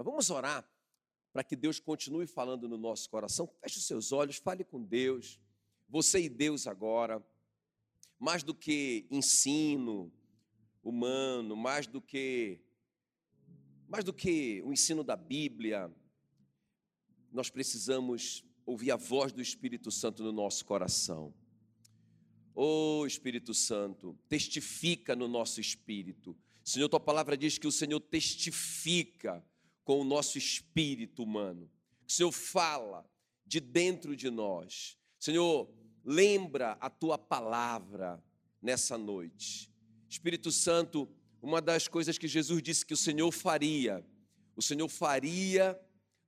Mas vamos orar para que Deus continue falando no nosso coração. Feche os seus olhos, fale com Deus. Você e Deus agora. Mais do que ensino humano, mais do que mais do que o ensino da Bíblia, nós precisamos ouvir a voz do Espírito Santo no nosso coração. Ô oh, Espírito Santo, testifica no nosso espírito. Senhor, tua palavra diz que o Senhor testifica com o nosso espírito humano. O Senhor fala de dentro de nós. Senhor, lembra a tua palavra nessa noite. Espírito Santo, uma das coisas que Jesus disse que o Senhor faria, o Senhor faria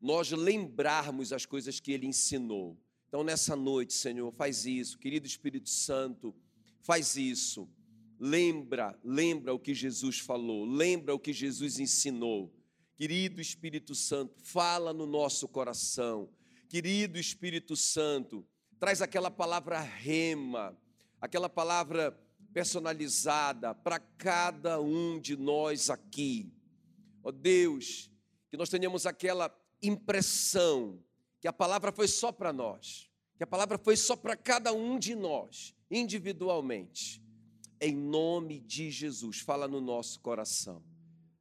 nós lembrarmos as coisas que ele ensinou. Então, nessa noite, Senhor, faz isso, querido Espírito Santo, faz isso. Lembra, lembra o que Jesus falou, lembra o que Jesus ensinou. Querido Espírito Santo, fala no nosso coração. Querido Espírito Santo, traz aquela palavra rema, aquela palavra personalizada para cada um de nós aqui. Ó oh Deus, que nós tenhamos aquela impressão que a palavra foi só para nós, que a palavra foi só para cada um de nós, individualmente. Em nome de Jesus, fala no nosso coração.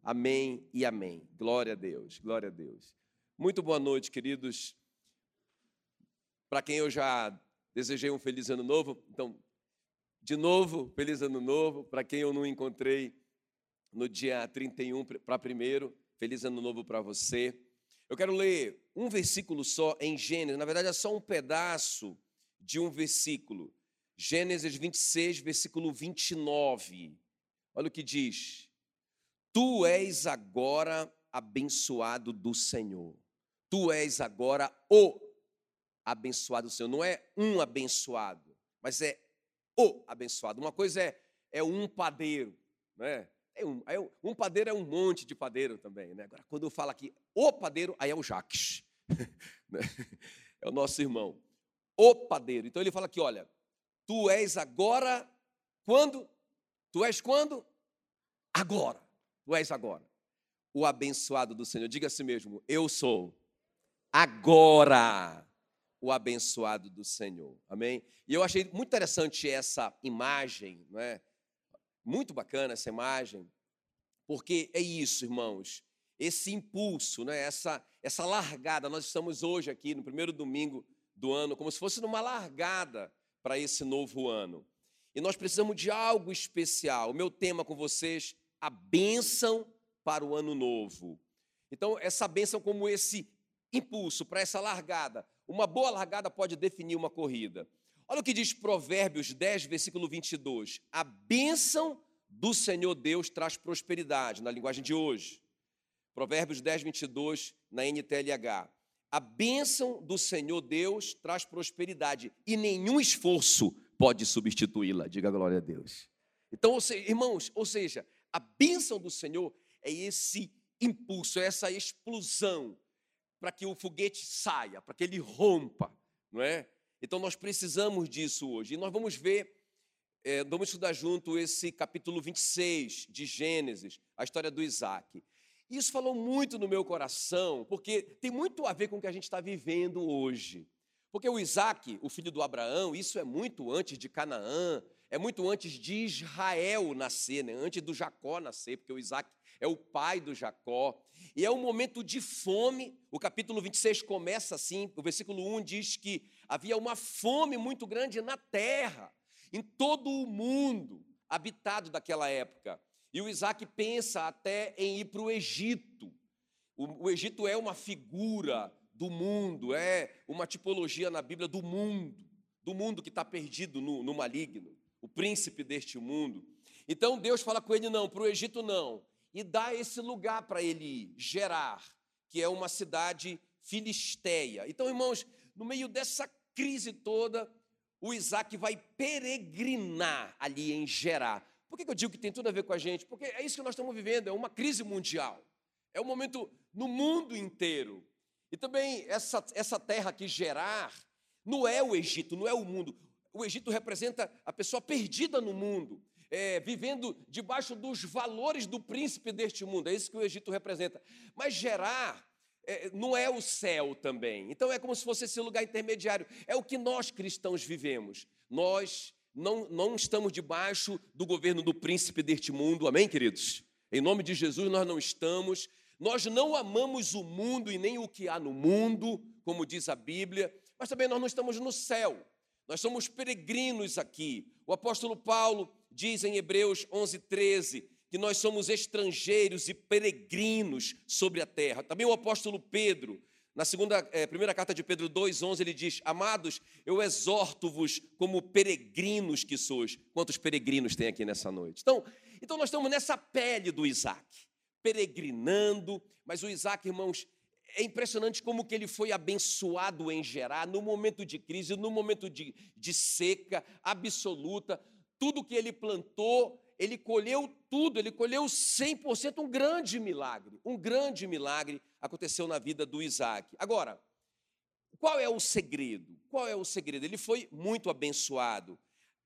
Amém e amém. Glória a Deus, glória a Deus. Muito boa noite, queridos. Para quem eu já desejei um feliz ano novo, então de novo, feliz ano novo. Para quem eu não encontrei no dia 31 para primeiro, feliz ano novo para você. Eu quero ler um versículo só em Gênesis, na verdade é só um pedaço de um versículo. Gênesis 26, versículo 29. Olha o que diz: Tu és agora abençoado do Senhor. Tu és agora o abençoado do Senhor. Não é um abençoado, mas é o abençoado. Uma coisa é, é um padeiro, né? É um, é um, um padeiro é um monte de padeiro também, né? Agora, quando eu falo aqui o padeiro, aí é o Jacques, né? é o nosso irmão. O padeiro. Então ele fala aqui, olha, tu és agora quando? Tu és quando? Agora. Tu és agora. O abençoado do Senhor. Diga a si mesmo, eu sou agora o abençoado do Senhor. Amém? E eu achei muito interessante essa imagem, não é? Muito bacana essa imagem, porque é isso, irmãos, esse impulso, né? essa, essa largada. Nós estamos hoje aqui no primeiro domingo do ano, como se fosse numa largada para esse novo ano. E nós precisamos de algo especial. O meu tema com vocês, a bênção para o ano novo. Então, essa bênção como esse impulso para essa largada. Uma boa largada pode definir uma corrida. Olha o que diz Provérbios 10, versículo 22. A bênção do Senhor Deus traz prosperidade, na linguagem de hoje. Provérbios 10, 22, na NTLH. A bênção do Senhor Deus traz prosperidade e nenhum esforço pode substituí-la. Diga glória a Deus. Então, irmãos, ou seja, a bênção do Senhor é esse impulso, é essa explosão para que o foguete saia, para que ele rompa, não é? Então nós precisamos disso hoje. E nós vamos ver, é, vamos estudar junto esse capítulo 26 de Gênesis, a história do Isaac. Isso falou muito no meu coração, porque tem muito a ver com o que a gente está vivendo hoje. Porque o Isaac, o filho do Abraão, isso é muito antes de Canaã, é muito antes de Israel nascer, né? antes do Jacó nascer, porque o Isaac é o pai do Jacó. E é um momento de fome. O capítulo 26 começa assim, o versículo 1 diz que havia uma fome muito grande na terra, em todo o mundo habitado daquela época. E o Isaac pensa até em ir para o Egito. O, Egito é uma figura do mundo, é uma tipologia na Bíblia do mundo, do mundo que está perdido no, no maligno, o príncipe deste mundo. Então Deus fala com ele: não, para o Egito não, e dá esse lugar para ele gerar, que é uma cidade filisteia. Então, irmãos, no meio dessa crise toda, o Isaac vai peregrinar ali em Gerar. Por que eu digo que tem tudo a ver com a gente? Porque é isso que nós estamos vivendo, é uma crise mundial. É um momento no mundo inteiro. E também essa, essa terra aqui, Gerar, não é o Egito, não é o mundo. O Egito representa a pessoa perdida no mundo. é, vivendo debaixo dos valores do príncipe deste mundo. É isso que o Egito representa. Mas Gerar é, não é o céu também. Então é como se fosse esse lugar intermediário. É o que nós cristãos vivemos. Nós não, não estamos debaixo do governo do príncipe deste mundo, amém, queridos? Em nome de Jesus, nós não estamos. Nós não amamos o mundo e nem o que há no mundo, como diz a Bíblia, mas também nós não estamos no céu. Nós somos peregrinos aqui. O apóstolo Paulo diz em Hebreus 11, 13, que nós somos estrangeiros e peregrinos sobre a terra. Também o apóstolo Pedro, na segunda, é, primeira carta de Pedro 2,11, ele diz: Amados, eu exorto-vos como peregrinos que sois. Quantos peregrinos tem aqui nessa noite? Então, então nós estamos nessa pele do Isaac, peregrinando, mas o Isaac, irmãos, é impressionante como que ele foi abençoado em Gerar, no momento de crise, no momento de, de seca absoluta, tudo que ele plantou, ele colheu tudo, ele colheu 100%, um grande milagre, um grande milagre aconteceu na vida do Isaac. Agora, qual é o segredo? Qual é o segredo? Ele foi muito abençoado.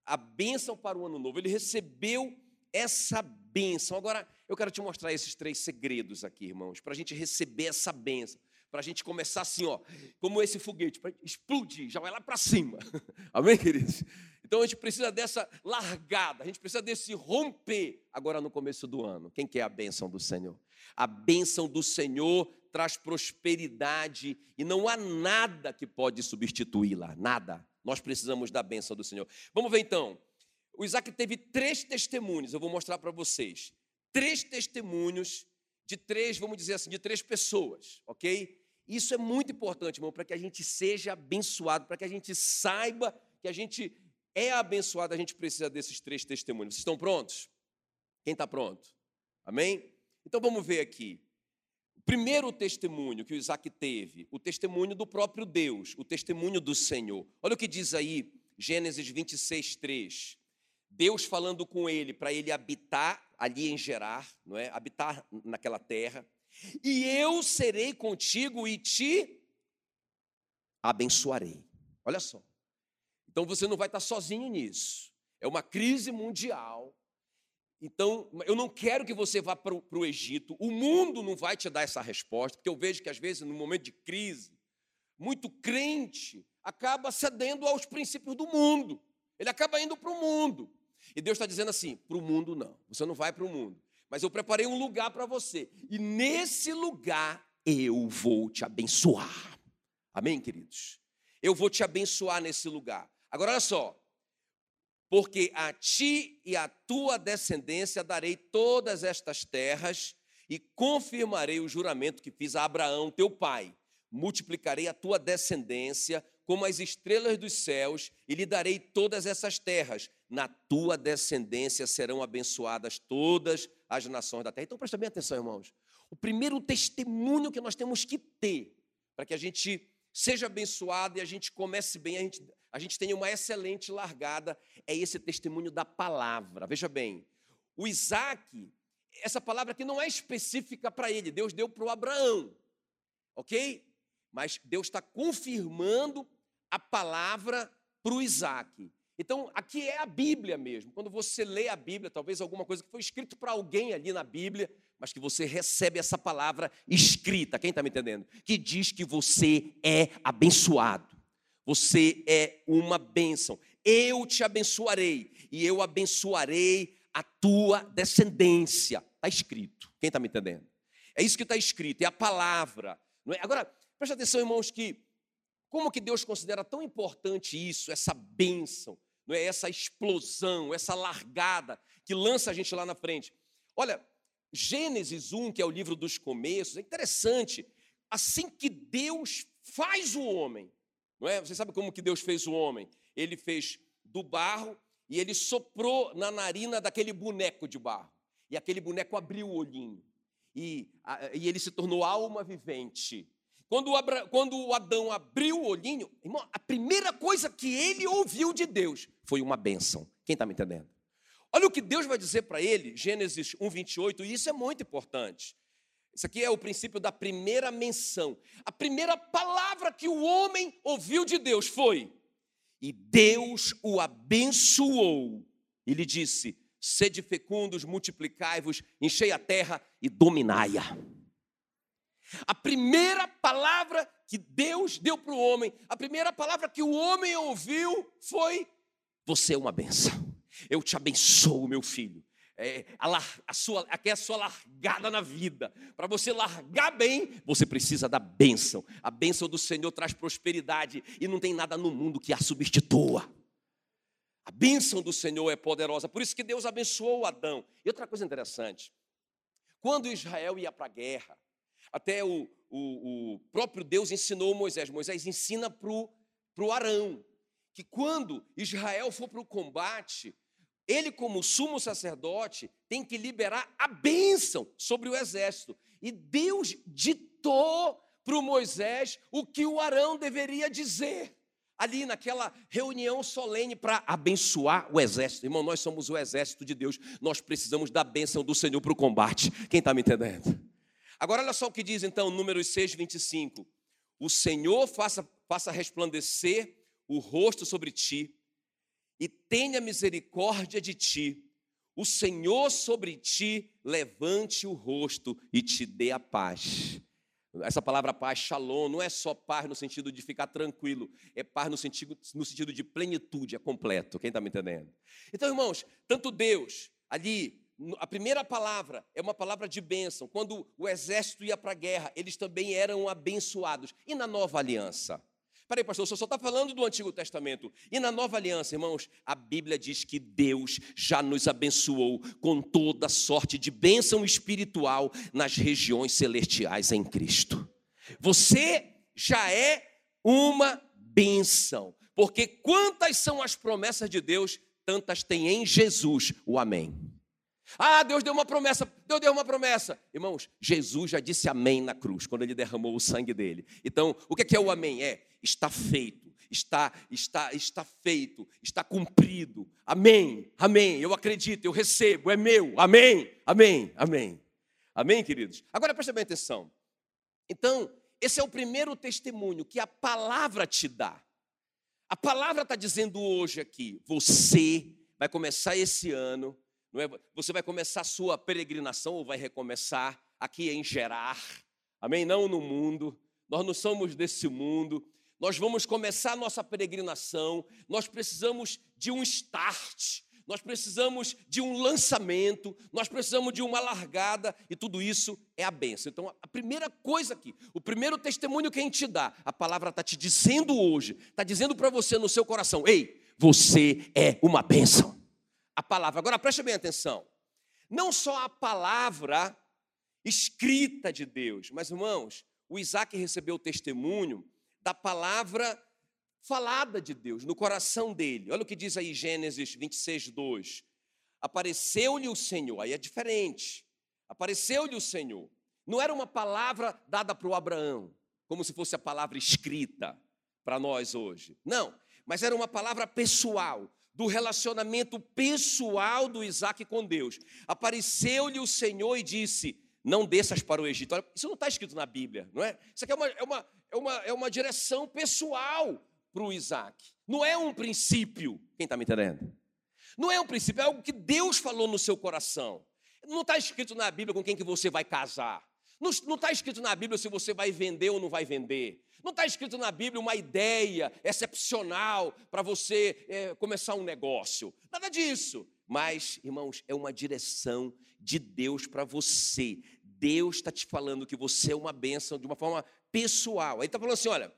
A bênção para o ano novo, ele recebeu essa bênção. Agora, eu quero te mostrar esses três segredos aqui, irmãos, para a gente receber essa bênção, para a gente começar assim, ó, como esse foguete, para explodir, já vai lá para cima. Amém, queridos? Então a gente precisa dessa largada, a gente precisa desse romper agora no começo do ano. Quem quer a bênção do Senhor? A bênção do Senhor traz prosperidade e não há nada que pode substituí-la, nada. Nós precisamos da bênção do Senhor. Vamos ver então. O Isaac teve três testemunhos, eu vou mostrar para vocês. Três testemunhos de três, vamos dizer assim, de três pessoas, ok? Isso é muito importante, irmão, para que a gente seja abençoado, para que a gente saiba que a gente é abençoado, a gente precisa desses três testemunhos. Vocês estão prontos? Quem está pronto? Amém? Então vamos ver aqui. O primeiro testemunho que o Isaac teve, o testemunho do próprio Deus, o testemunho do Senhor. Olha o que diz aí, Gênesis 26, 3. Deus falando com ele para ele habitar ali em Gerar, não é? Habitar naquela terra. E eu serei contigo e te abençoarei. Olha só. Então você não vai estar sozinho nisso. É uma crise mundial. Então, eu não quero que você vá para o Egito. O mundo não vai te dar essa resposta, porque eu vejo que, às vezes, no momento de crise, muito crente acaba cedendo aos princípios do mundo. Ele acaba indo para o mundo. E Deus está dizendo assim: para o mundo não, você não vai para o mundo. Mas eu preparei um lugar para você. E nesse lugar eu vou te abençoar. Amém, queridos? Eu vou te abençoar nesse lugar. Agora olha só. Porque a ti e a tua descendência darei todas estas terras e confirmarei o juramento que fiz a Abraão, teu pai. Multiplicarei a tua descendência como as estrelas dos céus e lhe darei todas essas terras. Na tua descendência serão abençoadas todas as nações da terra. Então presta bem atenção, irmãos. O primeiro testemunho que nós temos que ter para que a gente seja abençoado e a gente comece bem, a gente, a gente tenha uma excelente largada, é esse testemunho da palavra. Veja bem, o Isaac, essa palavra aqui não é específica para ele, Deus deu para o Abraão, ok? Mas Deus está confirmando a palavra para o Isaac. Então, aqui é a Bíblia mesmo. Quando você lê a Bíblia, talvez alguma coisa que foi escrito para alguém ali na Bíblia, mas que você recebe essa palavra escrita, quem está me entendendo? Que diz que você é abençoado, você é uma bênção. Eu te abençoarei e eu abençoarei a tua descendência. Está escrito, quem está me entendendo? É isso que está escrito, é a palavra. É? Agora, preste atenção, irmãos, que como que Deus considera tão importante isso, essa bênção, não é? essa explosão, essa largada que lança a gente lá na frente. Olha, Gênesis 1, que é o livro dos começos, é interessante. Assim que Deus faz o homem, não é? Você sabe como que Deus fez o homem? Ele fez do barro e ele soprou na narina daquele boneco de barro. E aquele boneco abriu o olhinho. E, e ele se tornou alma vivente. Quando Abra, quando Adão abriu o olhinho, irmão, a primeira coisa que ele ouviu de Deus foi uma bênção. Quem está me entendendo? Olha o que Deus vai dizer para ele, Gênesis 1, 28, e isso é muito importante. Isso aqui é o princípio da primeira menção. A primeira palavra que o homem ouviu de Deus foi: E Deus o abençoou. Ele disse: sede fecundos, multiplicai-vos, enchei a terra e dominai-a. A primeira palavra que Deus deu para o homem, a primeira palavra que o homem ouviu foi: Você é uma benção. Eu te abençoo, meu filho. É, a, a sua, aqui é a sua largada na vida. Para você largar bem, você precisa da bênção. A bênção do Senhor traz prosperidade e não tem nada no mundo que a substitua. A bênção do Senhor é poderosa. Por isso que Deus abençoou Adão. E outra coisa interessante: quando Israel ia para a guerra, até o, o, o, próprio Deus ensinou Moisés. Moisés ensina para o Arão que quando Israel for para o combate, ele, como sumo sacerdote, tem que liberar a bênção sobre o exército. E Deus ditou para o Moisés o que o Arão deveria dizer. Ali naquela reunião solene para abençoar o exército. Irmão, nós somos o exército de Deus. Nós precisamos da bênção do Senhor para o combate. Quem está me entendendo? Agora, olha só o que diz então, números 6, 25. O Senhor faça, faça resplandecer o rosto sobre ti e tenha misericórdia de ti. O Senhor sobre ti levante o rosto e te dê a paz. Essa palavra paz, shalom, não é só paz no sentido de ficar tranquilo, é paz no sentido, no sentido de plenitude, é completo. Quem está me entendendo? Então, irmãos, tanto Deus, ali, a primeira palavra é uma palavra de bênção. Quando o exército ia para a guerra, eles também eram abençoados. E na nova aliança? Peraí, pastor, senhor só está falando do Antigo Testamento. E na nova aliança, irmãos, a Bíblia diz que Deus já nos abençoou com toda sorte de bênção espiritual nas regiões celestiais em Cristo. Você já é uma bênção, porque quantas são as promessas de Deus, tantas tem em Jesus o Amém. Ah, Deus deu uma promessa, Deus deu uma promessa. Irmãos, Jesus já disse amém na cruz, quando ele derramou o sangue dele. Então, o que é, o amém? É, está feito, está, está, está feito, está cumprido. Amém, amém. Eu acredito, eu recebo, é meu. Amém, amém, amém. Amém, queridos? Agora preste bem atenção. Então, esse é o primeiro testemunho que a palavra te dá. A palavra está dizendo hoje aqui: você vai começar esse ano não é? Você vai começar a sua peregrinação ou vai recomeçar aqui em Gerar. Amém? Não no mundo. Nós não somos desse mundo. Nós vamos começar a nossa peregrinação. Nós precisamos de um start. Nós precisamos de um lançamento, nós precisamos de uma largada, e tudo isso é a benção. Então, a primeira coisa aqui, o primeiro testemunho que a gente dá, a palavra está te dizendo hoje, está dizendo para você no seu coração: ei, você é uma bênção a palavra. Agora preste bem atenção. Não só a palavra escrita de Deus, mas irmãos, o Isaac recebeu o testemunho da palavra falada de Deus no coração dele. Olha o que diz aí Gênesis 26, 2. Apareceu-lhe o Senhor, aí é diferente. Apareceu-lhe o Senhor. Não era uma palavra dada para o Abraão, como se fosse a palavra escrita para nós hoje. Não, mas era uma palavra pessoal do relacionamento pessoal do Isaac com Deus. Apareceu-lhe o Senhor e disse: Não desças para o Egito. Isso não está escrito na Bíblia, não é? Isso aqui é uma, é uma, é uma, é uma direção pessoal para o Isaac. Não é um princípio. Quem está me entendendo? Não é um princípio, é algo que Deus falou no seu coração. Não está escrito na Bíblia com quem que você vai casar. Não está escrito na Bíblia se você vai vender ou não vai vender. Não está escrito na Bíblia uma ideia excepcional para você é, começar um negócio. Nada disso. Mas, irmãos, é uma direção de Deus para você. Deus está te falando que você é uma bênção de uma forma pessoal. Ele está falando assim: olha,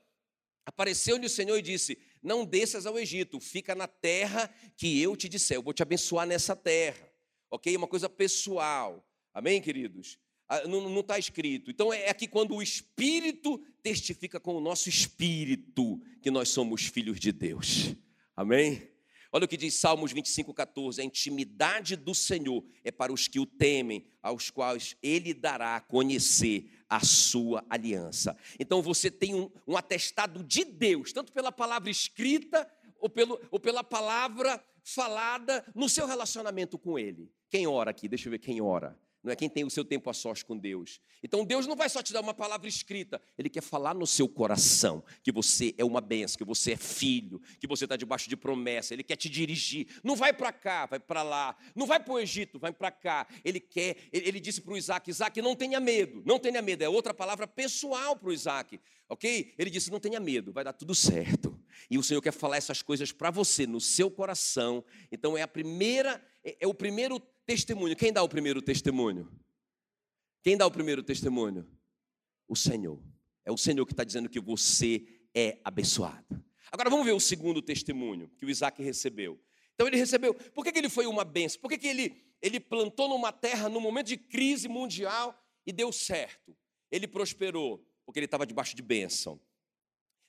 apareceu-lhe o Senhor e disse: Não desças ao Egito, fica na terra que eu te disser. Eu vou te abençoar nessa terra. Ok? Uma coisa pessoal. Amém, queridos? Ah, não está escrito. Então é aqui quando o Espírito testifica com o nosso espírito que nós somos filhos de Deus. Amém? Olha o que diz Salmos 25, 14: a intimidade do Senhor é para os que o temem, aos quais Ele dará a conhecer a sua aliança. Então você tem um, um atestado de Deus, tanto pela palavra escrita ou, pelo, ou pela palavra falada no seu relacionamento com Ele. Quem ora aqui? Deixa eu ver quem ora. Não é quem tem o seu tempo a sós com Deus. Então Deus não vai só te dar uma palavra escrita, Ele quer falar no seu coração que você é uma benção, que você é filho, que você está debaixo de promessa. Ele quer te dirigir. Não vai para cá, vai para lá. Não vai para o Egito, vai para cá. Ele quer. Ele, ele disse para o Isaac: Isaac, não tenha medo, não tenha medo. É outra palavra pessoal para o Isaac, ok? Ele disse: não tenha medo, vai dar tudo certo. E o Senhor quer falar essas coisas para você no seu coração. Então é a primeira, é, é o primeiro testemunho. Quem dá o primeiro testemunho? Quem dá o primeiro testemunho? O Senhor. É o Senhor que está dizendo que você é abençoado. Agora vamos ver o segundo testemunho que o Isaac recebeu. Então ele recebeu. Por que, que ele foi uma benção? Por que, que ele, ele plantou numa terra num momento de crise mundial e deu certo? Ele prosperou porque ele estava debaixo de bênção.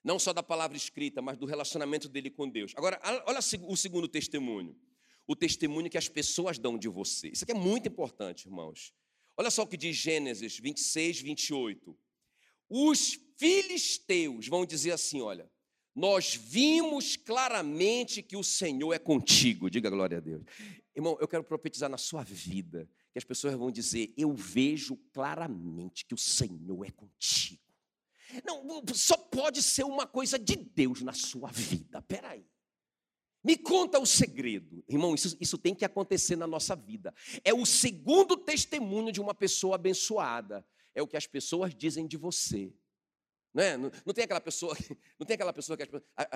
Não só da palavra escrita, mas do relacionamento dele com Deus. Agora, olha o segundo testemunho. O testemunho que as pessoas dão de você. Isso aqui é muito importante, irmãos. Olha só o que diz Gênesis 26, 28. Os filisteus vão dizer assim: olha, nós vimos claramente que o Senhor é contigo. Diga glória a Deus. Irmão, eu quero profetizar na sua vida que as pessoas vão dizer: eu vejo claramente que o Senhor é contigo. Não, só pode ser uma coisa de Deus na sua vida. Peraí. Me conta o segredo. Irmão, isso, isso tem que acontecer na nossa vida. É o segundo testemunho de uma pessoa abençoada. É o que as pessoas dizem de você. Não, é? não, não, tem aquela pessoa, não tem aquela pessoa que as,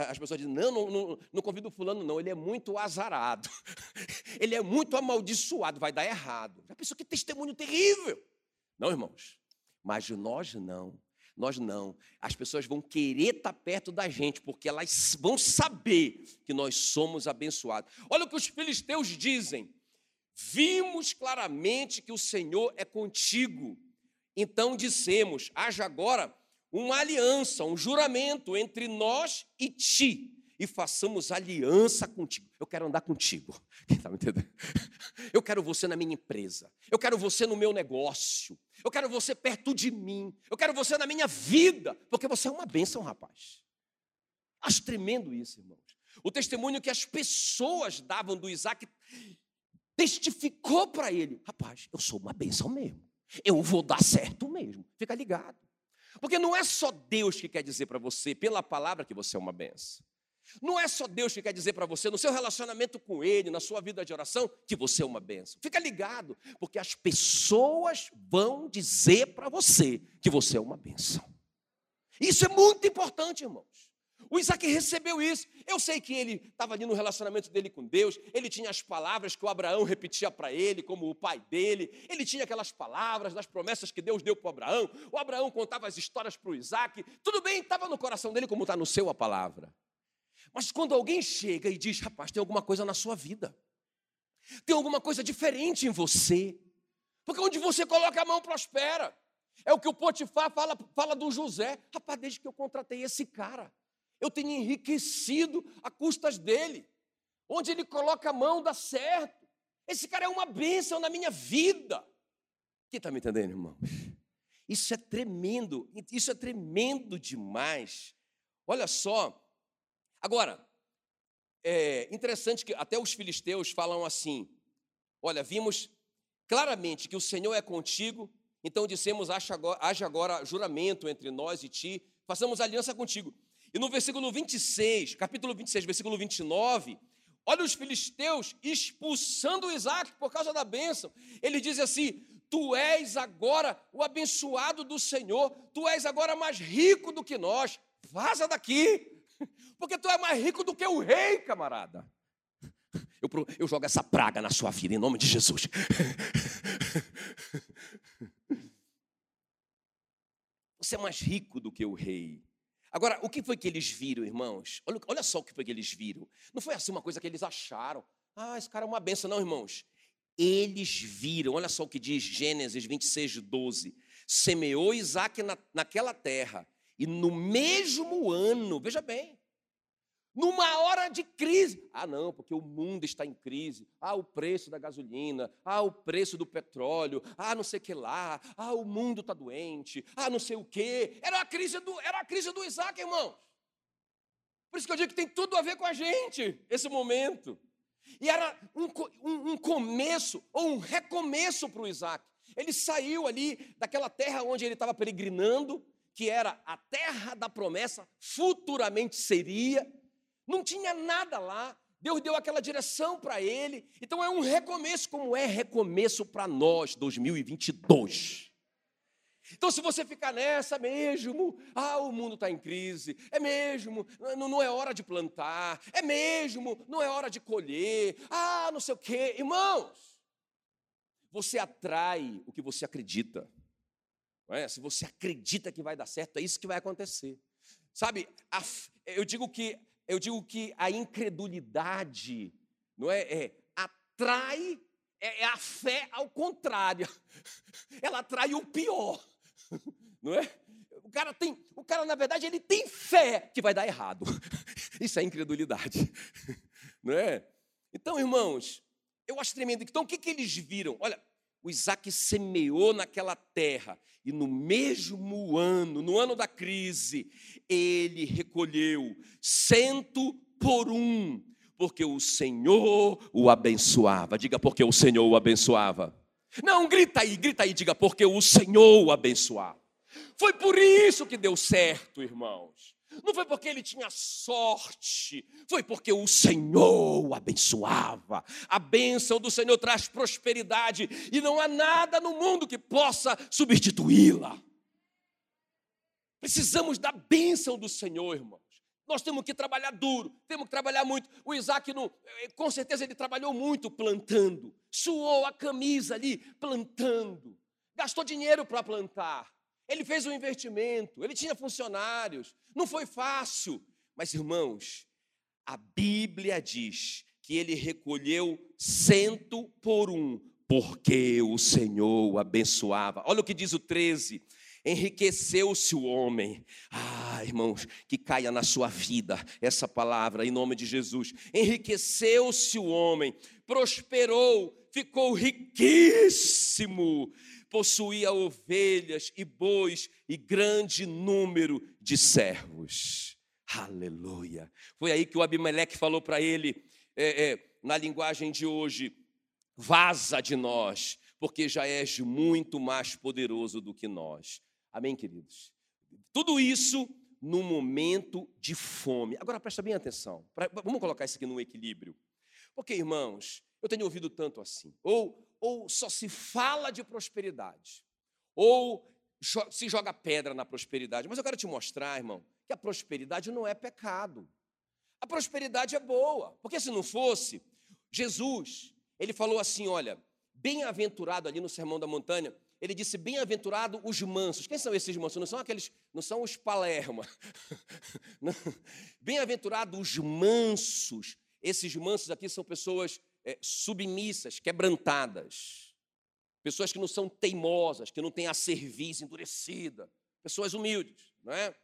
as pessoas dizem, não, não, não, não convido fulano, não, ele é muito azarado, ele é muito amaldiçoado, vai dar errado. A pessoa que testemunho terrível. Não, irmãos, mas nós não. Nós não. As pessoas vão querer estar perto da gente, porque elas vão saber que nós somos abençoados. Olha o que os filisteus dizem. Vimos claramente que o Senhor é contigo. Então dissemos: haja agora uma aliança, um juramento entre nós e ti, e façamos aliança contigo. Eu quero andar contigo. Está me entendendo? Eu quero você na minha empresa. Eu quero você no meu negócio. Eu quero você perto de mim. Eu quero você na minha vida. Porque você é uma bênção, rapaz. Acho tremendo isso, irmãos. O testemunho que as pessoas davam do Isaac testificou para ele: rapaz, eu sou uma bênção mesmo. Eu vou dar certo mesmo. Fica ligado. Porque não é só Deus que quer dizer para você, pela palavra, que você é uma benção. Não é só Deus que quer dizer para você, no seu relacionamento com Ele, na sua vida de oração, que você é uma benção. Fica ligado, porque as pessoas vão dizer para você que você é uma benção. Isso é muito importante, irmãos. O Isaac recebeu isso. Eu sei que ele estava ali no relacionamento dele com Deus, ele tinha as palavras que o Abraão repetia para ele, como o pai dele, ele tinha aquelas palavras das promessas que Deus deu para o Abraão. O Abraão contava as histórias para o Isaac. Tudo bem, estava no coração dele, como está no seu a palavra. Mas quando alguém chega e diz, rapaz, tem alguma coisa na sua vida, tem alguma coisa diferente em você, porque onde você coloca a mão prospera. É o que o Potifar fala, fala do José. Rapaz, desde que eu contratei esse cara, eu tenho enriquecido a custas dele. Onde ele coloca a mão, dá certo. Esse cara é uma bênção na minha vida. Quem está me entendendo, irmão? Isso é tremendo, isso é tremendo demais. Olha só, Agora, é interessante que até os filisteus falam assim: olha, vimos claramente que o Senhor é contigo, então dissemos: haja agora, juramento entre nós e ti, façamos aliança contigo. E no versículo 26, capítulo 26, versículo 29, olha os filisteus expulsando Isaac por causa da bênção. Ele diz assim: Tu és agora o abençoado do Senhor, tu és agora mais rico do que nós, vaza daqui. Porque tu é mais rico do que o rei, camarada. Eu, eu jogo essa praga na sua vida, em nome de Jesus. Você é mais rico do que o rei. Agora, o que foi que eles viram, irmãos? Olha, olha só o que foi que eles viram. Não foi assim uma coisa que eles acharam. Ah, esse cara é uma benção, não, irmãos. Eles viram, olha só o que diz Gênesis 26, 12. Semeou Isaac na, naquela terra, e no mesmo ano, veja bem, numa hora de crise. Ah, não, porque o mundo está em crise. Ah, o preço da gasolina. Ah, o preço do petróleo. Ah, não sei o que lá. Ah, o mundo está doente. Ah, não sei o que. Era a crise do, era a crise do Isaac, irmãos. Por isso que eu digo que tem tudo a ver com a gente, esse momento. E era um, um, um começo ou um recomeço para o Isaac. Ele saiu ali daquela terra onde ele estava peregrinando, que era a terra da promessa, futuramente seria. Não tinha nada lá. Deus deu aquela direção para ele. Então é um recomeço, como é recomeço para nós, 2022. Então, se você ficar nessa mesmo, ah, o mundo está em crise, é mesmo, não, não é hora de plantar, é mesmo, não é hora de colher, ah, não sei o quê, irmãos, você atrai o que você acredita. É? Se você acredita que vai dar certo, é isso que vai acontecer. Sabe, a, eu digo que eu digo que a incredulidade, não é, é atrai é, é a fé ao contrário. Ela atrai o pior. Não é? O cara tem, o cara na verdade ele tem fé que vai dar errado. Isso é incredulidade. Não é? Então, irmãos, eu acho tremendo. Então, o que, que eles viram? Olha, o Isaac semeou naquela terra, e no mesmo ano, no ano da crise, ele recolheu cento por um, porque o Senhor o abençoava. Diga, porque o Senhor o abençoava. Não, grita aí, grita aí, diga, porque o Senhor o abençoava. Foi por isso que deu certo, irmãos. Não foi porque ele tinha sorte, foi porque o Senhor o abençoava. A bênção do Senhor traz prosperidade e não há nada no mundo que possa substituí-la. Precisamos da bênção do Senhor, irmãos. Nós temos que trabalhar duro, temos que trabalhar muito. O Isaac, no, eh, com certeza, ele trabalhou muito plantando, suou a camisa ali, plantando, gastou dinheiro para plantar. Ele fez um investimento, ele tinha funcionários, não foi fácil. Mas, irmãos, a Bíblia diz que ele recolheu cento por um, porque o Senhor o abençoava. Olha o que diz o 13: enriqueceu-se o homem. Ah, irmãos, que caia na sua vida essa palavra em nome de Jesus. Enriqueceu-se o homem, prosperou, ficou riquíssimo possuía ovelhas e bois e grande número de servos. Aleluia. Foi aí que o Abimeleque falou para ele, é, é, na linguagem de hoje: vaza de nós, porque já és muito mais poderoso do que nós. Amém, queridos? Tudo isso no momento de fome. Agora presta bem atenção. Vamos colocar isso aqui no equilíbrio. Porque, irmãos, eu tenho ouvido tanto assim. Ou ou só se fala de prosperidade, ou se joga pedra na prosperidade. Mas eu quero te mostrar, irmão, que a prosperidade não é pecado. A prosperidade é boa, porque se não fosse, Jesus, ele falou assim: olha, bem-aventurado ali no Sermão da Montanha, ele disse: bem-aventurado os mansos. Quem são esses mansos? Não são aqueles, não são os palerma. bem-aventurado os mansos. Esses mansos aqui são pessoas é, submissas, quebrantadas, pessoas que não são teimosas, que não têm a cerviz endurecida, pessoas humildes, não é?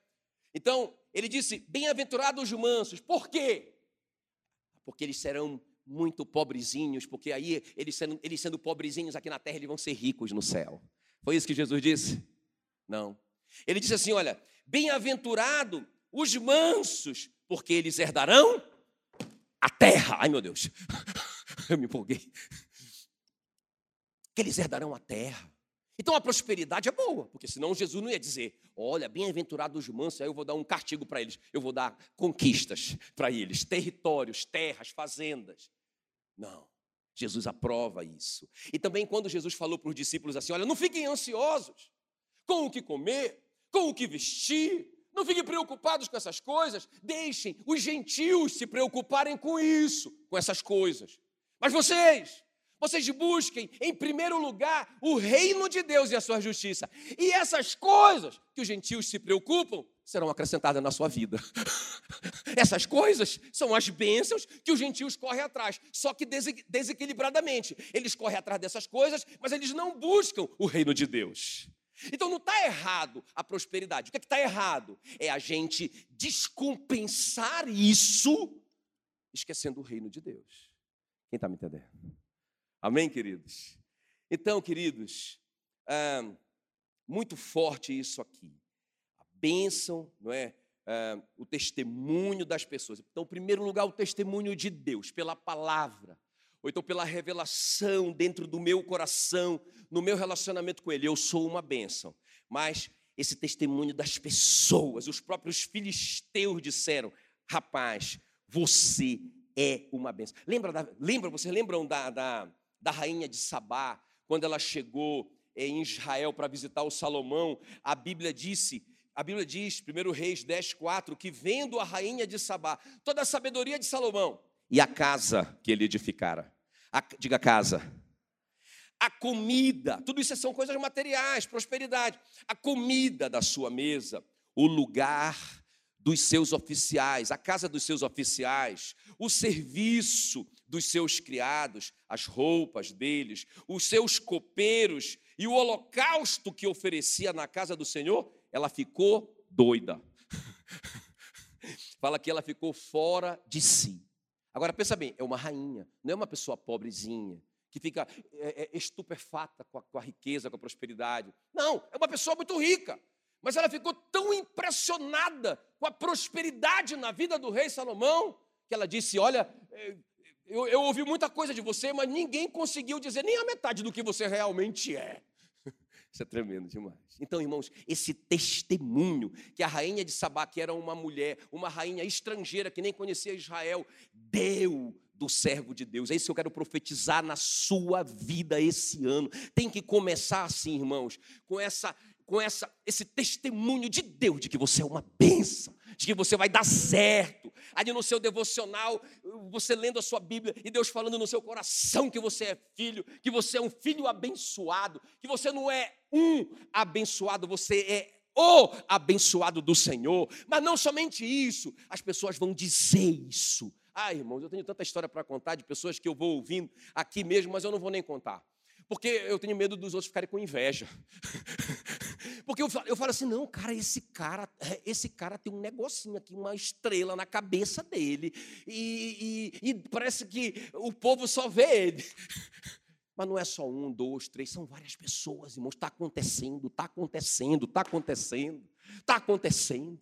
Então, ele disse: Bem-aventurados os mansos, por quê? Porque eles serão muito pobrezinhos, porque aí eles sendo, eles sendo pobrezinhos aqui na terra, eles vão ser ricos no céu. Foi isso que Jesus disse? Não. Ele disse assim: olha, bem-aventurado os mansos, porque eles herdarão a terra. Ai, meu Deus. Eu me empolguei. Que eles herdarão a terra. Então a prosperidade é boa, porque senão Jesus não ia dizer: olha, bem-aventurados os mansos, aí eu vou dar um castigo para eles, eu vou dar conquistas para eles, territórios, terras, fazendas. Não, Jesus aprova isso. E também quando Jesus falou para os discípulos assim: olha, não fiquem ansiosos com o que comer, com o que vestir, não fiquem preocupados com essas coisas, deixem os gentios se preocuparem com isso, com essas coisas. Mas vocês, vocês busquem em primeiro lugar o reino de Deus e a sua justiça. E essas coisas que os gentios se preocupam serão acrescentadas na sua vida. Essas coisas são as bênçãos que os gentios correm atrás, só que desequilibradamente. Eles correm atrás dessas coisas, mas eles não buscam o reino de Deus. Então não está errado a prosperidade. O que é está errado? É a gente descompensar isso, esquecendo o reino de Deus. Quem está me entendendo? Amém, queridos? Então, queridos, é, muito forte isso aqui. A bênção, não é? é? O testemunho das pessoas. Então, em primeiro lugar, o testemunho de Deus, pela palavra. ou então pela revelação dentro do meu coração, no meu relacionamento com Ele, eu sou uma bênção. Mas esse testemunho das pessoas, os próprios filisteus disseram: rapaz, você é uma bênção. Lembra, da, lembra vocês lembram da, da, da rainha de Sabá, quando ela chegou em Israel para visitar o Salomão? A Bíblia disse a Bíblia diz, 1 Reis 10, 4, que vendo a rainha de Sabá, toda a sabedoria de Salomão e a casa que ele edificara. A, diga casa. A comida, tudo isso são coisas materiais, prosperidade. A comida da sua mesa, o lugar dos seus oficiais, a casa dos seus oficiais, o serviço dos seus criados, as roupas deles, os seus copeiros e o holocausto que oferecia na casa do Senhor ela ficou doida. Fala que ela ficou fora de si. Agora pensa bem, é uma rainha, não é uma pessoa pobrezinha que fica é, é, estupefata com a, com a riqueza, com a prosperidade. Não, é uma pessoa muito rica. Mas ela ficou tão impressionada com a prosperidade na vida do rei Salomão que ela disse: Olha, é, eu, eu, ouvi muita coisa de você, mas ninguém conseguiu dizer nem a metade do que você realmente é. Isso é tremendo demais. Então, irmãos, esse testemunho que a rainha de Sabá, que era uma mulher, uma rainha estrangeira que nem conhecia Israel, deu do servo de Deus. É isso que eu quero profetizar na sua vida esse ano. Tem que começar assim, irmãos, com essa com essa, esse testemunho de Deus de que você é uma bênção, de que você vai dar certo. Ali no seu devocional, você lendo a sua Bíblia e Deus falando no seu coração que você é filho, que você é um filho abençoado, que você não é um abençoado, você é o abençoado do Senhor. Mas não somente isso, as pessoas vão dizer isso. Ah, irmãos, eu tenho tanta história para contar de pessoas que eu vou ouvindo aqui mesmo, mas eu não vou nem contar. Porque eu tenho medo dos outros ficarem com inveja. Porque eu falo, eu falo assim, não, cara, esse cara, é, esse cara tem um negocinho aqui, uma estrela na cabeça dele. E, e, e parece que o povo só vê ele. Mas não é só um, dois, três, são várias pessoas, irmãos. Está acontecendo, está acontecendo, está acontecendo, está acontecendo.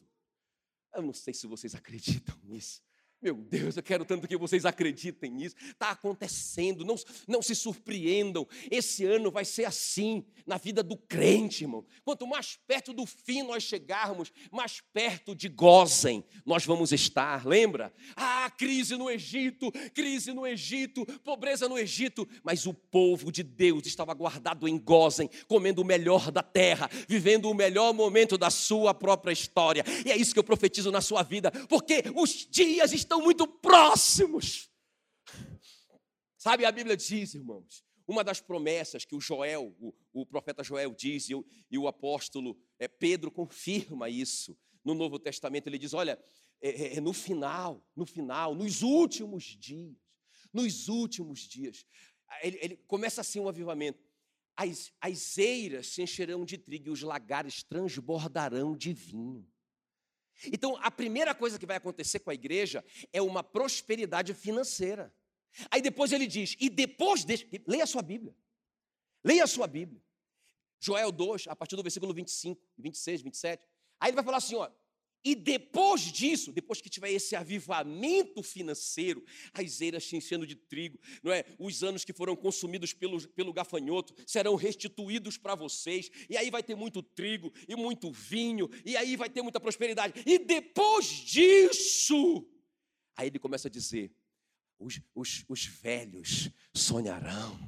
Eu não sei se vocês acreditam nisso. Meu Deus, eu quero tanto que vocês acreditem nisso. Está acontecendo, não, não se surpreendam. Esse ano vai ser assim na vida do crente, irmão. Quanto mais perto do fim nós chegarmos, mais perto de Gozem nós vamos estar. Lembra? Ah, crise no Egito, crise no Egito, pobreza no Egito. Mas o povo de Deus estava guardado em Gozem, comendo o melhor da terra, vivendo o melhor momento da sua própria história. E é isso que eu profetizo na sua vida, porque os dias estão estão muito próximos. Sabe, a Bíblia diz, irmãos, uma das promessas que o Joel, o, o profeta Joel diz, e o, e o apóstolo é, Pedro confirma isso no Novo Testamento. Ele diz: olha, é, é, é, no final, no final, nos últimos dias, nos últimos dias, ele, ele começa assim um avivamento. As, as eiras se encherão de trigo e os lagares transbordarão de vinho. Então, a primeira coisa que vai acontecer com a igreja é uma prosperidade financeira. Aí depois ele diz, e depois leia a sua Bíblia. Leia a sua Bíblia. Joel 2, a partir do versículo 25, 26, 27. Aí ele vai falar assim, ó, e depois disso, depois que tiver esse avivamento financeiro, as eiras se enchendo de trigo, não é? Os anos que foram consumidos pelo, pelo gafanhoto serão restituídos para vocês, e aí vai ter muito trigo e muito vinho, e aí vai ter muita prosperidade. E depois disso, aí ele começa a dizer: os, os, os velhos sonharão,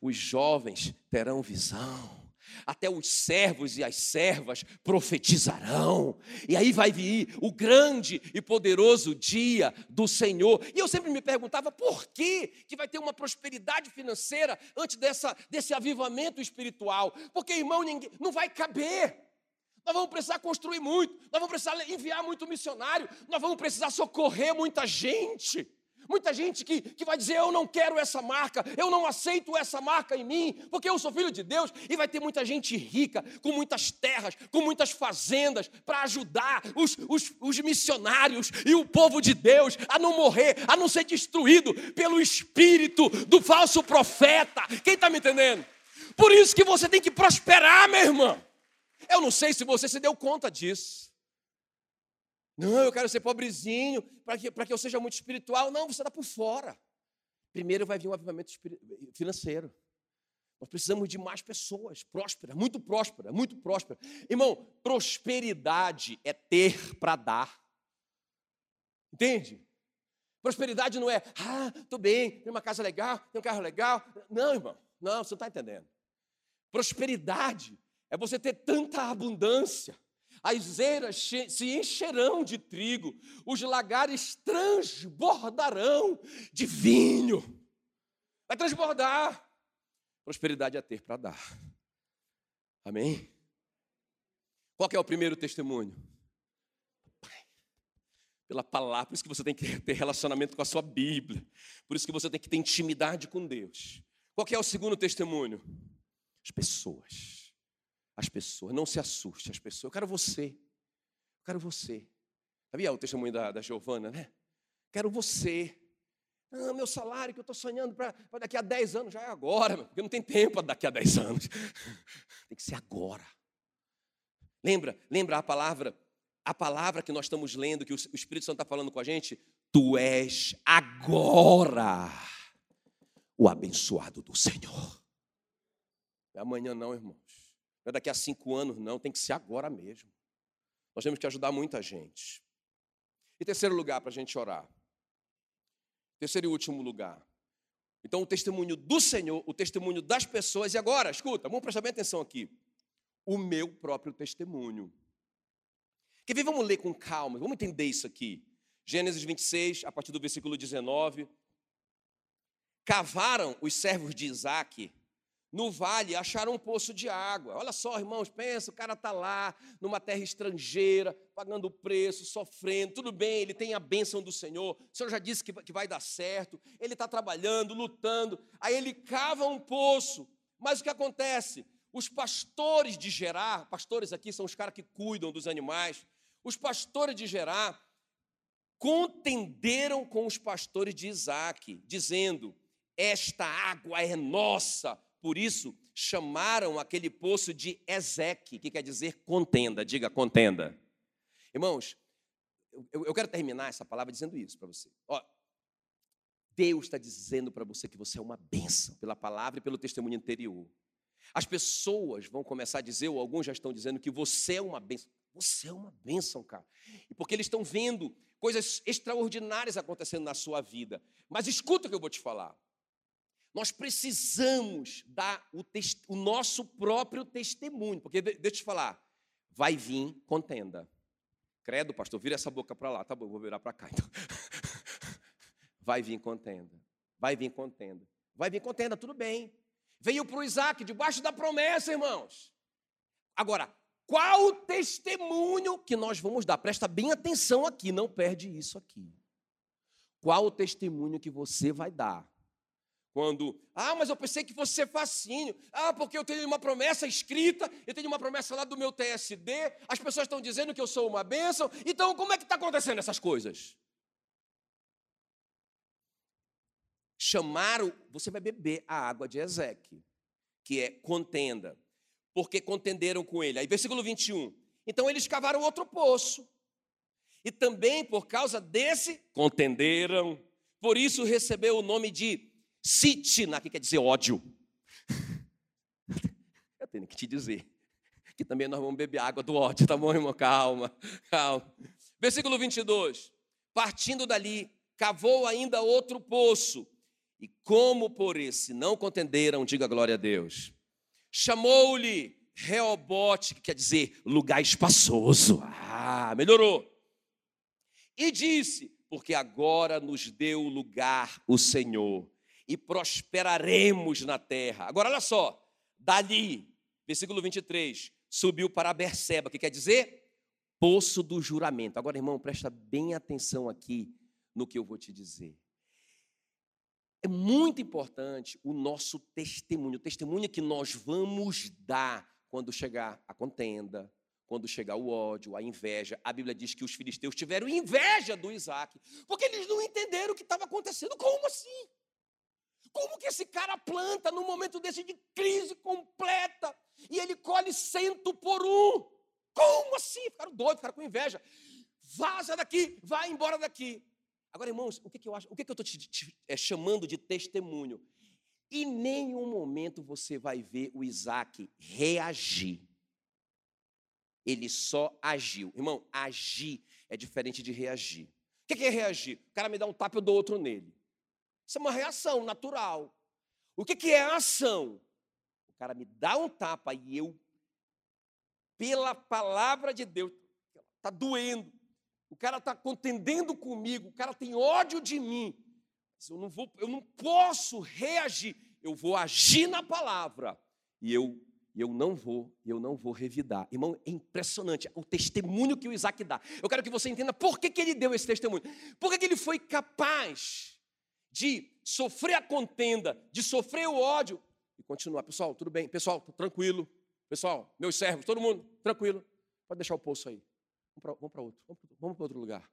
os jovens terão visão até os servos e as servas profetizarão, e aí vai vir o grande e poderoso dia do Senhor. E eu sempre me perguntava por que, que vai ter uma prosperidade financeira antes dessa, desse avivamento espiritual, porque irmão, ninguém, não vai caber. Nós vamos precisar construir muito, nós vamos precisar enviar muito missionário, nós vamos precisar socorrer muita gente. Muita gente que, que vai dizer: Eu não quero essa marca, eu não aceito essa marca em mim, porque eu sou filho de Deus. E vai ter muita gente rica, com muitas terras, com muitas fazendas, para ajudar os, os, os missionários e o povo de Deus a não morrer, a não ser destruído pelo espírito do falso profeta. Quem está me entendendo? Por isso que você tem que prosperar, meu irmão. Eu não sei se você se deu conta disso. Não, eu quero ser pobrezinho para que, que eu seja muito espiritual. Não, você está por fora. primeiro vai vir um avivamento financeiro. Nós precisamos de mais pessoas prósperas, muito prósperas, muito prósperas. Irmão, prosperidade é ter para dar. Entende? Prosperidade não é, ah, estou bem, tenho uma casa legal, tenho um carro legal. Não, irmão, não, você não está entendendo. Prosperidade é você ter tanta abundância. As eiras se encherão de trigo, os lagares transbordarão de vinho. Vai transbordar. Prosperidade é ter para dar. Amém? Qual é o primeiro testemunho? Pela palavra, por isso que você tem que ter relacionamento com a sua Bíblia. Por isso que você tem que ter intimidade com Deus. Qual é o segundo testemunho? As pessoas. As pessoas. Não se assuste, as pessoas. Eu quero você. Eu quero você. Sabia o testemunho da, da Giovana, né? Quero você. Ah, meu salário que eu estou sonhando para daqui a 10 anos, já é agora, porque não tem tempo daqui a 10 anos. Tem que ser agora. Lembra, lembra a palavra, a palavra que nós estamos lendo, que o Espírito Santo está falando com a gente? Tu és agora o abençoado do Senhor. É amanhã não, irmãos. Não é daqui a cinco anos, não. Tem que ser agora mesmo. Nós temos que ajudar muita gente. E terceiro lugar para a gente orar. Terceiro e último lugar. Então, o testemunho do Senhor, o testemunho das pessoas. E agora, escuta, vamos prestar bem atenção aqui. O meu próprio testemunho. Quer ver? Vamos ler com calma, vamos entender isso aqui. Gênesis 26, a partir do versículo 19. Cavaram os servos de Isaac no vale acharam um poço de água. Olha só, irmãos, pensa, o cara está lá, numa terra estrangeira, pagando preço, sofrendo, tudo bem, ele tem a bênção do Senhor, o Senhor já disse que, que vai dar certo, ele está trabalhando, lutando, aí ele cava um poço, mas o que acontece? Os pastores de Gerar, pastores aqui são os caras que cuidam dos animais, os pastores de Gerar contenderam com os pastores de Isaac, dizendo: Esta água é nossa, por isso, chamaram aquele poço de Ezeque, que quer dizer contenda. Diga contenda. Irmãos, eu, eu quero terminar essa palavra dizendo isso para você. Ó, Deus está dizendo para você que você é uma bênção pela palavra e pelo testemunho anterior. As pessoas vão começar a dizer, ou alguns já estão dizendo, que você é uma bênção. Você é uma bênção, cara. E porque eles estão vendo coisas extraordinárias acontecendo na sua vida. Mas escuta o que eu vou te falar. Nós precisamos dar o, o nosso próprio testemunho, porque deixa eu te falar, vai vir contenda. Credo, pastor, vira essa boca para lá, tá bom, vou virar para cá. Então. Vai vir contenda, vai vir contenda, vai vir contenda, tudo bem. Veio para o Isaac, debaixo da promessa, irmãos. Agora, qual o testemunho que nós vamos dar? Presta bem atenção aqui, não perde isso aqui. Qual o testemunho que você vai dar quando, ah, mas eu pensei que fosse ser facinho. Ah, porque eu tenho uma promessa escrita, eu tenho uma promessa lá do meu TSD, as pessoas estão dizendo que eu sou uma bênção. Então, como é que está acontecendo essas coisas? Chamaram, você vai beber a água de Ezequiel, que é contenda, porque contenderam com ele. Aí, versículo 21. Então, eles cavaram outro poço. E também, por causa desse, contenderam. Por isso, recebeu o nome de Sitna, que quer dizer ódio. Eu tenho que te dizer que também nós vamos beber água do ódio, tá bom, irmão? Calma, calma. Versículo 22. Partindo dali, cavou ainda outro poço, e como por esse não contenderam, diga glória a Deus. Chamou-lhe Reobote, que quer dizer lugar espaçoso. Ah, melhorou. E disse: Porque agora nos deu lugar o Senhor e prosperaremos na terra. Agora, olha só, dali, versículo 23, subiu para Berseba, que quer dizer poço do juramento. Agora, irmão, presta bem atenção aqui no que eu vou te dizer. É muito importante o nosso testemunho, o testemunho que nós vamos dar quando chegar a contenda, quando chegar o ódio, a inveja. A Bíblia diz que os filisteus tiveram inveja do Isaac, porque eles não entenderam o que estava acontecendo. Como assim? Como que esse cara planta num momento desse de crise completa e ele colhe cento por um? Como assim? Ficaram doidos, ficaram com inveja. Vaza daqui, vai embora daqui. Agora, irmãos, o que, que eu acho? O que, que eu estou te, te é, chamando de testemunho? Em nenhum momento você vai ver o Isaac reagir. Ele só agiu. Irmão, agir é diferente de reagir. O que é reagir? O cara me dá um tapa, eu dou outro nele. Isso é uma reação natural. O que é ação? O cara me dá um tapa e eu, pela palavra de Deus, está doendo. O cara está contendendo comigo, o cara tem ódio de mim. Eu não vou, eu não posso reagir. Eu vou agir na palavra. E eu eu não vou, eu não vou revidar. Irmão, é impressionante o testemunho que o Isaac dá. Eu quero que você entenda por que, que ele deu esse testemunho. Por que, que ele foi capaz de sofrer a contenda, de sofrer o ódio e continuar. Pessoal, tudo bem? Pessoal, tranquilo. Pessoal, meus servos, todo mundo, tranquilo. Pode deixar o poço aí. Vamos para outro. Vamos para outro lugar.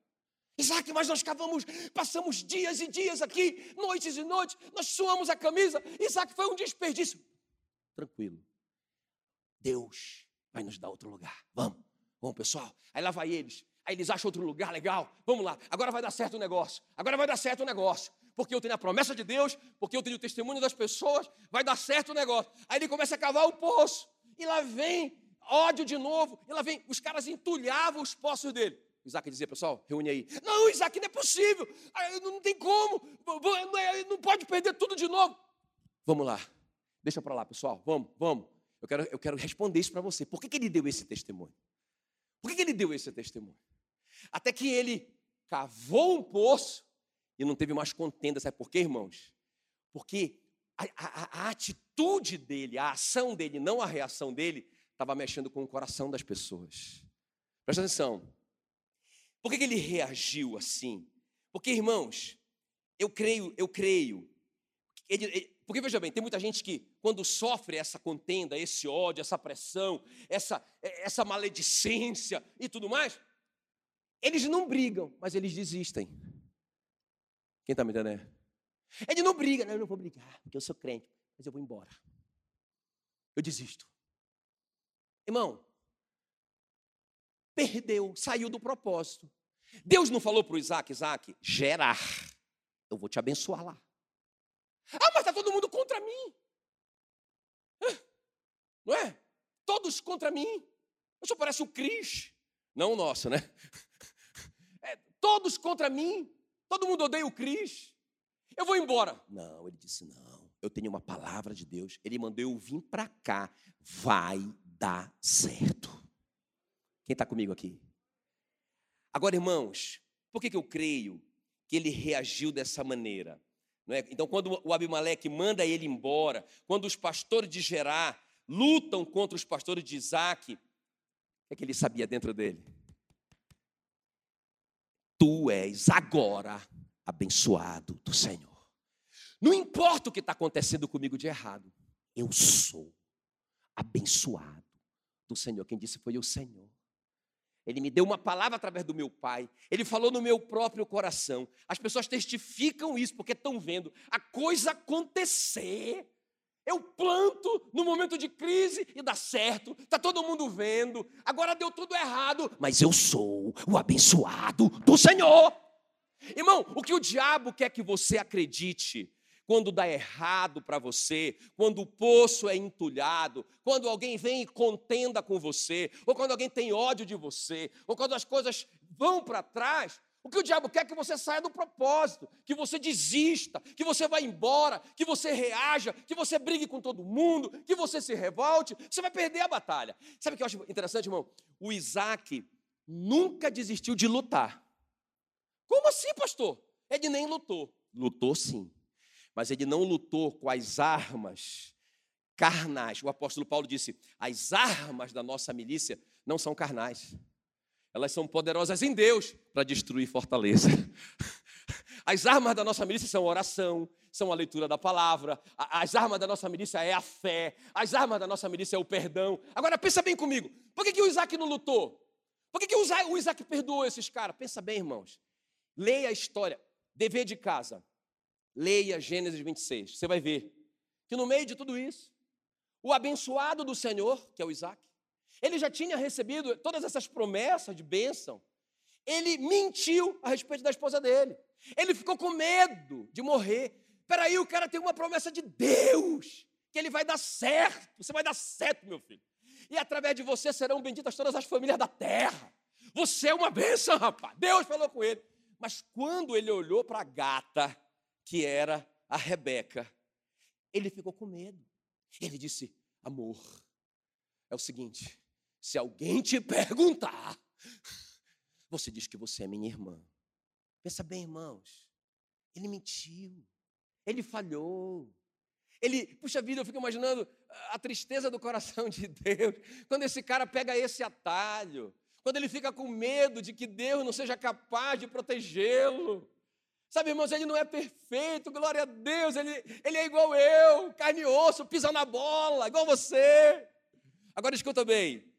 Isaac, mas nós cavamos, passamos dias e dias aqui, noites e noites, nós suamos a camisa. Isaac foi um desperdício. Tranquilo. Deus vai nos dar outro lugar. Vamos, vamos, pessoal. Aí lá vai eles. Aí eles acham outro lugar legal. Vamos lá. Agora vai dar certo o negócio. Agora vai dar certo o negócio porque eu tenho a promessa de Deus, porque eu tenho o testemunho das pessoas, vai dar certo o negócio. Aí ele começa a cavar o poço, e lá vem ódio de novo, e lá vem, os caras entulhavam os poços dele. Isaac dizia, pessoal, reúne aí. Não, Isaac, não é possível, não tem como, não pode perder tudo de novo. Vamos lá, deixa para lá, pessoal, vamos, vamos. Eu quero, eu quero responder isso para você. Por que, que ele deu esse testemunho? Por que, que ele deu esse testemunho? Até que ele cavou um poço, e não teve mais contenda. Sabe por quê, irmãos? Porque a, a, a atitude dele, a ação dele, não a reação dele, estava mexendo com o coração das pessoas. Presta atenção. Por que, que ele reagiu assim? Porque, irmãos, eu creio, eu creio. Ele, ele, porque veja bem, tem muita gente que, quando sofre essa contenda, esse ódio, essa pressão, essa, essa maledicência e tudo mais, eles não brigam, mas eles desistem. Quem está me entendendo? Ele não briga, não, eu não vou brigar, porque eu sou crente, mas eu vou embora. Eu desisto. Irmão, perdeu, saiu do propósito. Deus não falou para o Isaac, Isaac, gerar. Eu vou te abençoar lá. Ah, mas está todo mundo contra mim. Não é? Todos contra mim. Eu só parece o Cris. Não o nosso, né? É, todos contra mim. Todo mundo odeia o Cris. Eu vou embora. Não, ele disse: não, eu tenho uma palavra de Deus. Ele mandou eu vir para cá. Vai dar certo. Quem está comigo aqui? Agora, irmãos, por que, que eu creio que ele reagiu dessa maneira? É? Então, quando o Abimeleque manda ele embora, quando os pastores de Gerá lutam contra os pastores de Isaac, o que, é que ele sabia dentro dele? Tu és agora abençoado do Senhor. Não importa o que está acontecendo comigo de errado, eu sou abençoado do Senhor. Quem disse foi o Senhor. Ele me deu uma palavra através do meu pai. Ele falou no meu próprio coração. As pessoas testificam isso porque estão vendo a coisa acontecer. Eu planto no momento de crise e dá certo, está todo mundo vendo, agora deu tudo errado, mas eu sou o abençoado do Senhor. Irmão, o que o diabo quer que você acredite quando dá errado para você, quando o poço é entulhado, quando alguém vem e contenda com você, ou quando alguém tem ódio de você, ou quando as coisas vão para trás, o que o diabo quer é que você saia do propósito, que você desista, que você vá embora, que você reaja, que você brigue com todo mundo, que você se revolte, você vai perder a batalha. Sabe o que eu acho interessante, irmão? O Isaac nunca desistiu de lutar. Como assim, pastor? Ele nem lutou. Lutou sim, mas ele não lutou com as armas carnais. O apóstolo Paulo disse: as armas da nossa milícia não são carnais elas são poderosas em Deus para destruir fortaleza. As armas da nossa milícia são oração, são a leitura da palavra, as armas da nossa milícia é a fé, as armas da nossa milícia é o perdão. Agora pensa bem comigo, por que, que o Isaac não lutou? Por que, que o, Isaac, perdoou esses caras? Pensa bem, irmãos. Leia a história, dever de casa. Leia Gênesis 26. Você vai ver que no meio de tudo isso, o abençoado do Senhor, que é o Isaac, ele já tinha recebido todas essas promessas de bênção. ele mentiu a respeito da esposa dele. Ele ficou com medo de morrer. Peraí, o cara tem uma promessa de Deus, que ele vai dar certo. Você vai dar certo, meu filho. E através de você serão benditas todas as famílias da terra. Você é uma bênção, rapaz. Deus falou com ele. Mas quando ele olhou para a gata, que era a Rebeca, ele ficou com medo. Ele disse: Amor, é o seguinte: se alguém te perguntar, você diz que você é minha irmã. Pensa bem, irmãos. Ele mentiu. Ele falhou. Ele, puxa vida, eu fico imaginando a tristeza do coração de Deus quando esse cara pega esse atalho, quando ele fica com medo de que Deus não seja capaz de protegê-lo. Sabe, irmãos, ele não é perfeito, glória a Deus, ele, ele é igual eu, carne e osso, pisa na bola, igual você. Agora escuta bem,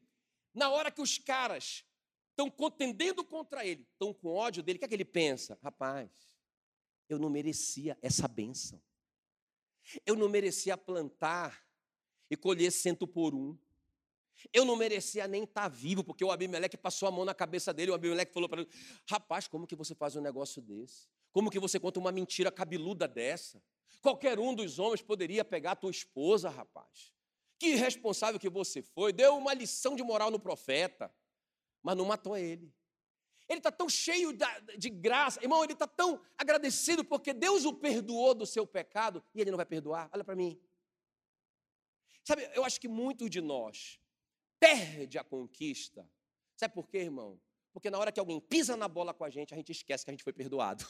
na hora que os caras estão contendendo contra ele, estão com ódio dele, o que é que ele pensa? Rapaz, eu não merecia essa bênção. Eu não merecia plantar e colher cento por um. Eu não merecia nem estar tá vivo, porque o Abimeleque passou a mão na cabeça dele. O Abimeleque falou para ele: Rapaz, como que você faz um negócio desse? Como que você conta uma mentira cabeluda dessa? Qualquer um dos homens poderia pegar a tua esposa, rapaz. Que irresponsável que você foi. Deu uma lição de moral no profeta mas não matou ele. Ele está tão cheio de graça, irmão, ele está tão agradecido porque Deus o perdoou do seu pecado e ele não vai perdoar. Olha para mim. Sabe, eu acho que muitos de nós perde a conquista. Sabe por quê, irmão? Porque na hora que alguém pisa na bola com a gente, a gente esquece que a gente foi perdoado.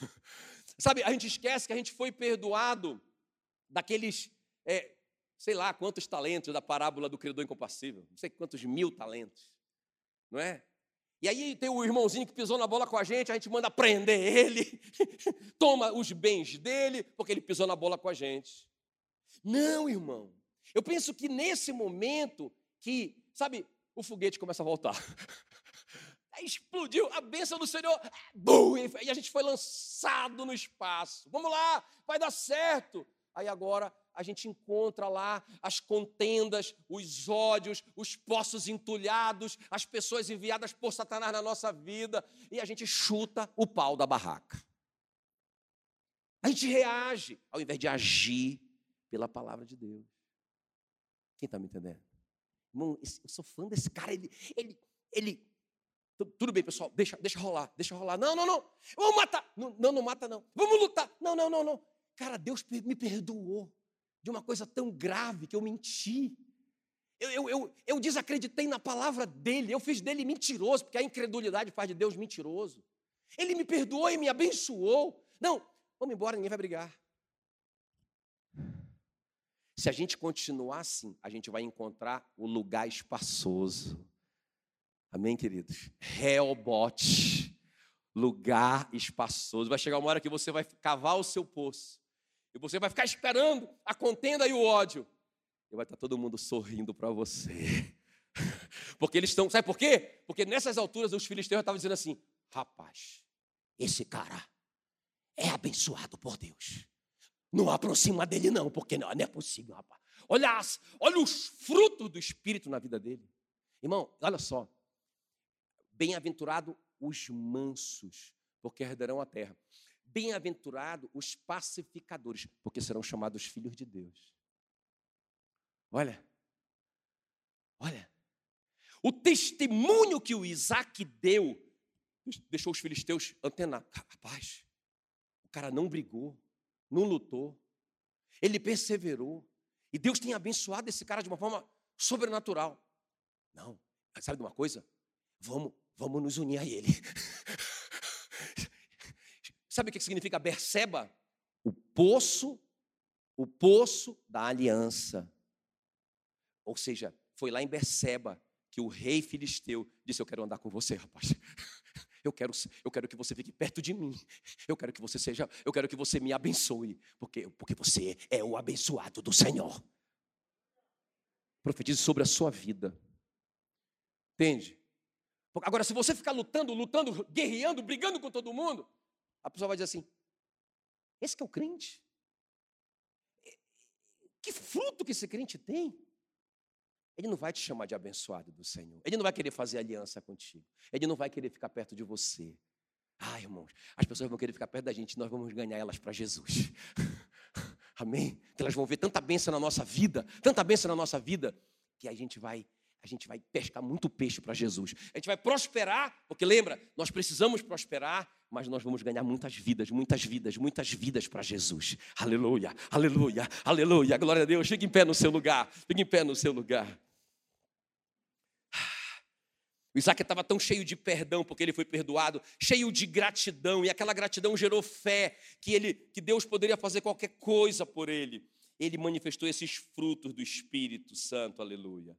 Sabe, a gente esquece que a gente foi perdoado daqueles, é, sei lá quantos talentos da parábola do credor incompassível, não sei quantos mil talentos não é? E aí tem o irmãozinho que pisou na bola com a gente, a gente manda prender ele, toma os bens dele, porque ele pisou na bola com a gente. Não, irmão. Eu penso que nesse momento que, sabe, o foguete começa a voltar. Explodiu a bênção do Senhor, bum, e a gente foi lançado no espaço. Vamos lá, vai dar certo. Aí agora a gente encontra lá as contendas, os ódios, os poços entulhados, as pessoas enviadas por Satanás na nossa vida, e a gente chuta o pau da barraca. A gente reage ao invés de agir pela palavra de Deus. Quem está me entendendo? Irmão, eu sou fã desse cara, ele, ele, ele. Tudo bem, pessoal, deixa, deixa rolar, deixa rolar. Não, não, não. Vamos matar. Não, não, não mata, não. Vamos lutar. Não, não, não, não. Cara, Deus me perdoou de uma coisa tão grave que eu menti. Eu, eu, eu, eu, desacreditei na palavra dele, eu fiz dele mentiroso, porque a incredulidade faz de Deus mentiroso. Ele me perdoou e me abençoou. Não, vamos embora, ninguém vai brigar. Se a gente continuar assim, a gente vai encontrar o lugar espaçoso. Amém, queridos? Reobote, lugar espaçoso. Vai chegar uma hora que você vai cavar o seu poço e você vai ficar esperando a contenda e o ódio. E vai estar todo mundo sorrindo para você. Porque eles estão, sabe por quê? Porque nessas alturas os filisteus estavam dizendo assim: rapaz, esse cara é abençoado por Deus. Não aproxima dele, não, porque não, não é possível, rapaz. Olha, olha os frutos do Espírito na vida dele. Irmão, olha só. Bem-aventurado os mansos, porque herdarão a terra. Bem-aventurado os pacificadores, porque serão chamados filhos de Deus. Olha, olha, o testemunho que o Isaac deu deixou os filisteus antenados. Rapaz, o cara não brigou, não lutou, ele perseverou, e Deus tem abençoado esse cara de uma forma sobrenatural. Não, sabe de uma coisa? Vamos, vamos nos unir a ele. Sabe o que significa Berseba? O poço, o poço da aliança. Ou seja, foi lá em Berseba que o rei filisteu disse: Eu quero andar com você, rapaz. Eu quero, eu quero que você fique perto de mim. Eu quero que você seja, eu quero que você me abençoe, porque, porque você é o abençoado do Senhor. Profetize sobre a sua vida. Entende? Agora, se você ficar lutando, lutando, guerreando, brigando com todo mundo, a pessoa vai dizer assim: esse que é o crente? Que fruto que esse crente tem? Ele não vai te chamar de abençoado do Senhor. Ele não vai querer fazer aliança contigo. Ele não vai querer ficar perto de você. Ah, irmãos, as pessoas vão querer ficar perto da gente, nós vamos ganhar elas para Jesus. Amém? Que elas vão ver tanta bênção na nossa vida, tanta bênção na nossa vida, que a gente vai a gente vai pescar muito peixe para Jesus. A gente vai prosperar, porque lembra, nós precisamos prosperar, mas nós vamos ganhar muitas vidas, muitas vidas, muitas vidas para Jesus. Aleluia, aleluia, aleluia. Glória a Deus. Fique em pé no seu lugar. Fique em pé no seu lugar. O Isaac estava tão cheio de perdão, porque ele foi perdoado, cheio de gratidão, e aquela gratidão gerou fé que, ele, que Deus poderia fazer qualquer coisa por ele. Ele manifestou esses frutos do Espírito Santo, aleluia.